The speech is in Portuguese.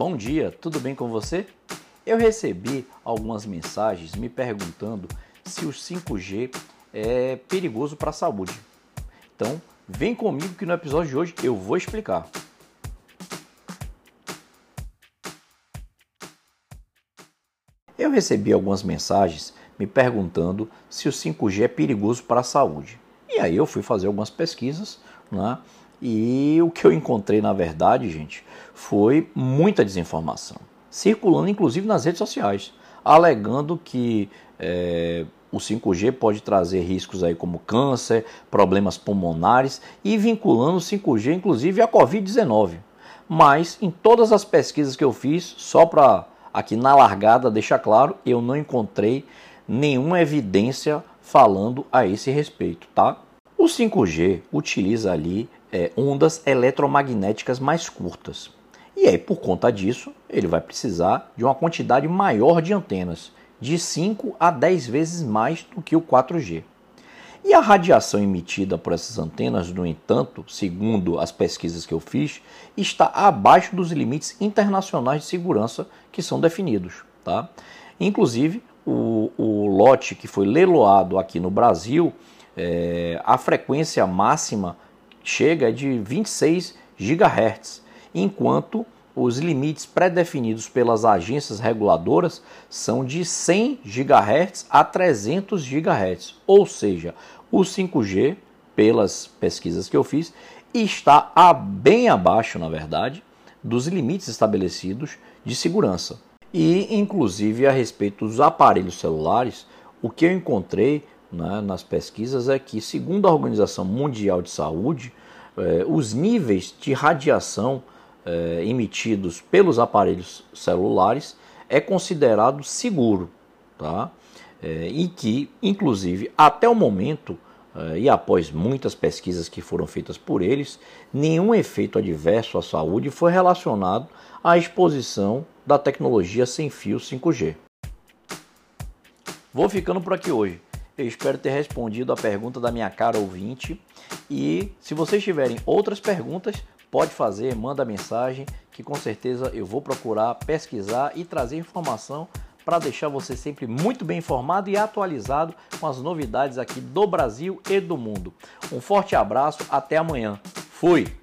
Bom dia, tudo bem com você? Eu recebi algumas mensagens me perguntando se o 5G é perigoso para a saúde. Então, vem comigo que no episódio de hoje eu vou explicar. Eu recebi algumas mensagens me perguntando se o 5G é perigoso para a saúde. E aí eu fui fazer algumas pesquisas, né? E o que eu encontrei, na verdade, gente, foi muita desinformação, circulando inclusive nas redes sociais, alegando que é, o 5G pode trazer riscos aí como câncer, problemas pulmonares e vinculando o 5G inclusive à Covid-19. Mas em todas as pesquisas que eu fiz, só para aqui na largada deixar claro, eu não encontrei nenhuma evidência falando a esse respeito, tá? O 5G utiliza ali é, ondas eletromagnéticas mais curtas. E aí, por conta disso, ele vai precisar de uma quantidade maior de antenas, de 5 a 10 vezes mais do que o 4G. E a radiação emitida por essas antenas, no entanto, segundo as pesquisas que eu fiz, está abaixo dos limites internacionais de segurança que são definidos. Tá? Inclusive, o, o lote que foi leiloado aqui no Brasil, é, a frequência máxima chega de 26 GHz, enquanto os limites pré-definidos pelas agências reguladoras são de 100 GHz a 300 GHz, ou seja, o 5G, pelas pesquisas que eu fiz, está a bem abaixo, na verdade, dos limites estabelecidos de segurança. E, inclusive, a respeito dos aparelhos celulares, o que eu encontrei né, nas pesquisas é que, segundo a Organização Mundial de Saúde, eh, os níveis de radiação eh, emitidos pelos aparelhos celulares é considerado seguro, tá? Eh, e que, inclusive, até o momento e após muitas pesquisas que foram feitas por eles, nenhum efeito adverso à saúde foi relacionado à exposição da tecnologia sem fio 5G. Vou ficando por aqui hoje. Eu espero ter respondido a pergunta da minha cara ouvinte. E se vocês tiverem outras perguntas, pode fazer, manda mensagem, que com certeza eu vou procurar pesquisar e trazer informação para deixar você sempre muito bem informado e atualizado com as novidades aqui do Brasil e do mundo. Um forte abraço, até amanhã. Fui!